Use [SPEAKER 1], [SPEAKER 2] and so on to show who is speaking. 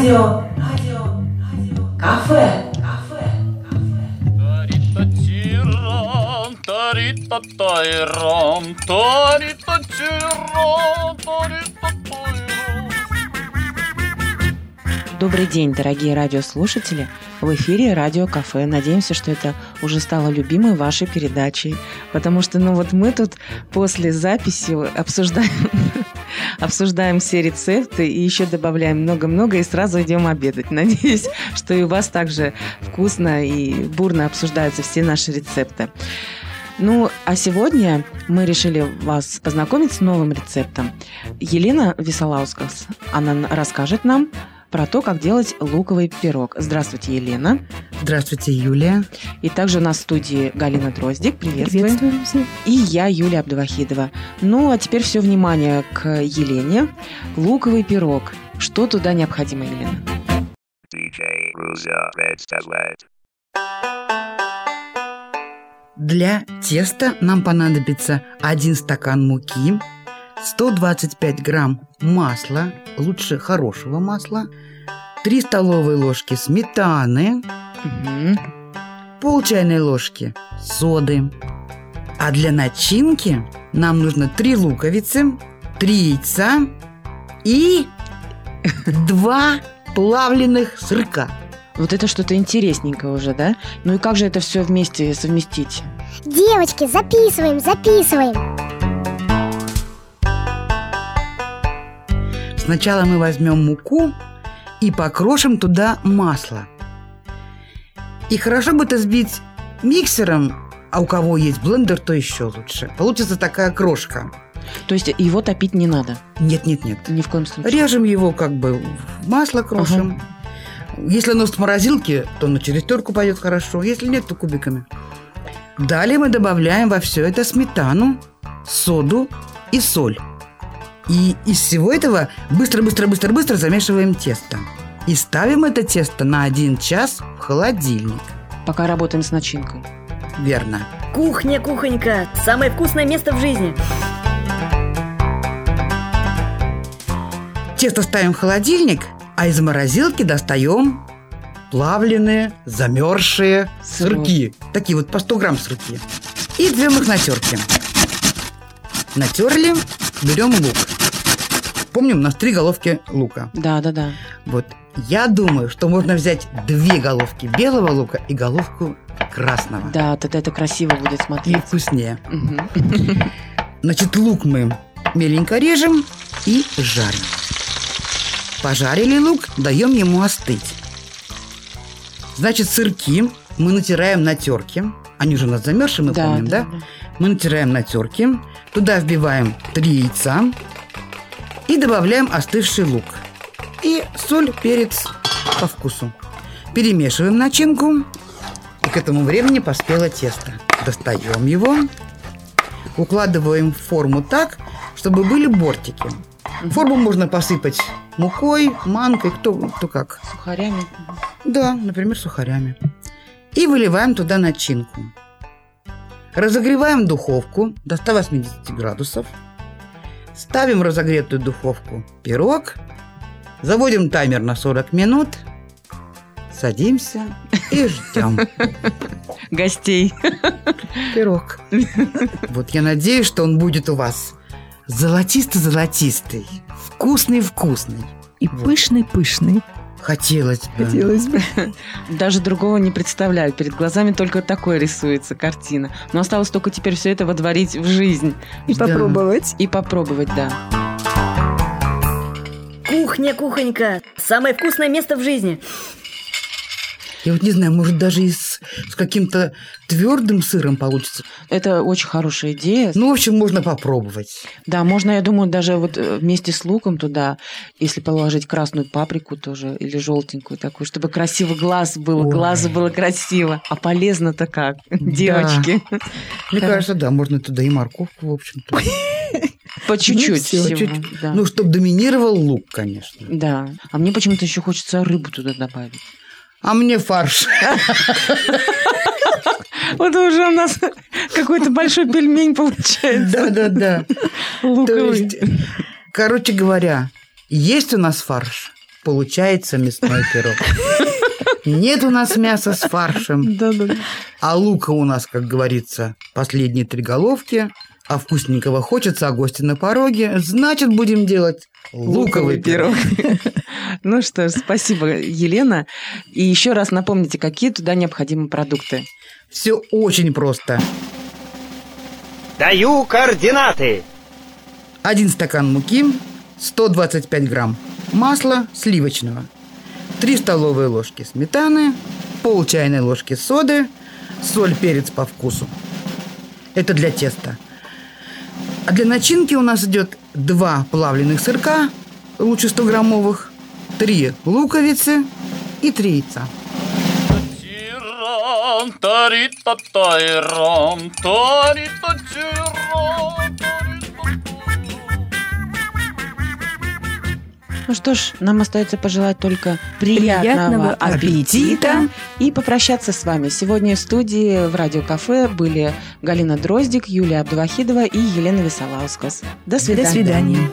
[SPEAKER 1] радио, радио, радио, кафе,
[SPEAKER 2] Добрый день, дорогие радиослушатели! В эфире Радио Кафе. Надеемся, что это уже стало любимой вашей передачей. Потому что, ну вот мы тут после записи обсуждаем, обсуждаем все рецепты и еще добавляем много-много и сразу идем обедать. Надеюсь, что и у вас также вкусно и бурно обсуждаются все наши рецепты. Ну, а сегодня мы решили вас познакомить с новым рецептом. Елена Висолаускас, она расскажет нам про то, как делать луковый пирог. Здравствуйте, Елена.
[SPEAKER 3] Здравствуйте, Юлия.
[SPEAKER 2] И также у нас в студии Галина Дроздик. Приветствуем.
[SPEAKER 4] Приветствуем всех.
[SPEAKER 2] И я, Юлия Абдувахидова. Ну, а теперь все внимание к Елене. Луковый пирог. Что туда необходимо, Елена?
[SPEAKER 3] Для теста нам понадобится 1 стакан муки, 125 грамм масла, лучше хорошего масла, 3 столовые ложки сметаны,
[SPEAKER 2] Мгм.
[SPEAKER 3] пол чайной ложки соды. А для начинки нам нужно 3 луковицы, 3 яйца и 2 плавленых сырка.
[SPEAKER 2] Вот это что-то интересненькое уже, да? Ну и как же это все вместе совместить?
[SPEAKER 4] Девочки, записываем, записываем.
[SPEAKER 3] Сначала мы возьмем муку и покрошим туда масло. И хорошо бы это сбить миксером, а у кого есть блендер, то еще лучше. Получится такая крошка.
[SPEAKER 2] То есть его топить не надо?
[SPEAKER 3] Нет, нет, нет.
[SPEAKER 2] Ни в коем случае.
[SPEAKER 3] Режем его как бы в масло крошим. Если оно с морозилки, то на через терку пойдет хорошо. Если нет, то кубиками. Далее мы добавляем во все это сметану, соду и соль. И из всего этого быстро-быстро-быстро-быстро замешиваем тесто. И ставим это тесто на один час в холодильник.
[SPEAKER 2] Пока работаем с начинкой.
[SPEAKER 3] Верно.
[SPEAKER 5] Кухня, кухонька, самое вкусное место в жизни.
[SPEAKER 3] Тесто ставим в холодильник, а из морозилки достаем плавленые, замерзшие сырки. Такие вот по 100 грамм сырки. И две их на терке. Натерли, берем лук. Помним, у нас три головки лука.
[SPEAKER 2] Да, да, да.
[SPEAKER 3] Вот я думаю, что можно взять две головки белого лука и головку красного.
[SPEAKER 2] Да, тогда это красиво будет
[SPEAKER 3] И
[SPEAKER 2] смотреться.
[SPEAKER 3] вкуснее. Значит, лук мы меленько режем и жарим. Пожарили лук, даем ему остыть. Значит, сырки мы натираем на терке. Они же у нас замерзшие, мы помним, да? Мы натираем на терке. Туда вбиваем три яйца и добавляем остывший лук. И соль, перец по вкусу. Перемешиваем начинку. И к этому времени поспело тесто. Достаем его. Укладываем в форму так, чтобы были бортики. Форму можно посыпать мукой, манкой, кто, кто как.
[SPEAKER 2] Сухарями.
[SPEAKER 3] Да, например, сухарями. И выливаем туда начинку. Разогреваем духовку до 180 градусов. Ставим в разогретую духовку пирог. Заводим таймер на 40 минут. Садимся и ждем
[SPEAKER 2] Гостей.
[SPEAKER 3] пирог. Вот я надеюсь, что он будет у вас золотисто-золотистый, вкусный-вкусный.
[SPEAKER 4] И пышный-пышный.
[SPEAKER 3] Хотелось бы.
[SPEAKER 4] Хотелось бы.
[SPEAKER 2] Даже другого не представляю. Перед глазами только такое рисуется картина. Но осталось только теперь все это водворить в жизнь.
[SPEAKER 4] И
[SPEAKER 3] Да.
[SPEAKER 4] попробовать.
[SPEAKER 2] И попробовать, да.
[SPEAKER 5] Кухня, кухонька, самое вкусное место в жизни.
[SPEAKER 3] Я вот не знаю, может даже и с, с каким-то твердым сыром получится.
[SPEAKER 2] Это очень хорошая идея.
[SPEAKER 3] Ну, в общем, можно попробовать.
[SPEAKER 2] Да, можно, я думаю, даже вот э, вместе с луком туда, если положить красную паприку тоже, или желтенькую такую, чтобы красиво глаз было,
[SPEAKER 3] Ой.
[SPEAKER 2] глазу было красиво. А полезно-то как, девочки.
[SPEAKER 3] Мне
[SPEAKER 2] Да.
[SPEAKER 3] кажется, да, можно туда и морковку, в общем-то.
[SPEAKER 2] По чуть-чуть
[SPEAKER 3] Ну,
[SPEAKER 2] всего,
[SPEAKER 3] чуть-чуть.
[SPEAKER 2] да.
[SPEAKER 3] Ну, чтобы доминировал лук, конечно.
[SPEAKER 2] Да. А мне почему-то еще хочется рыбу туда добавить.
[SPEAKER 3] А мне фарш.
[SPEAKER 2] Вот уже у нас какой-то большой пельмень получается.
[SPEAKER 3] Да-да-да. То
[SPEAKER 2] Луковый.
[SPEAKER 3] есть, короче говоря, есть у нас фарш, получается мясной пирог. Нет у нас мяса с фаршем,
[SPEAKER 2] Да-да.
[SPEAKER 3] а лука у нас, как говорится, последние три головки, а вкусненького хочется, а гости на пороге, значит, будем делать луковый пирог.
[SPEAKER 2] Ну что ж, спасибо, Елена. И еще раз напомните, какие туда необходимы продукты.
[SPEAKER 3] Все очень просто.
[SPEAKER 6] Даю координаты.
[SPEAKER 3] Один стакан муки, 125 грамм масла сливочного, 3 столовые ложки сметаны, пол чайной ложки соды, соль, перец по вкусу. Это для теста. А для начинки у нас идет 2 плавленых сырка, лучше 100 3 луковицы и 3 яйца.
[SPEAKER 2] Ну что ж, нам остается пожелать только приятного,
[SPEAKER 5] Приятного
[SPEAKER 2] аппетита.
[SPEAKER 5] аппетита.
[SPEAKER 2] и попрощаться с вами. Сегодня в студии в радиокафе были Галина Дроздик, Юлия Абдувахидова и Елена Висолаускас. До свидания.
[SPEAKER 5] До свидания.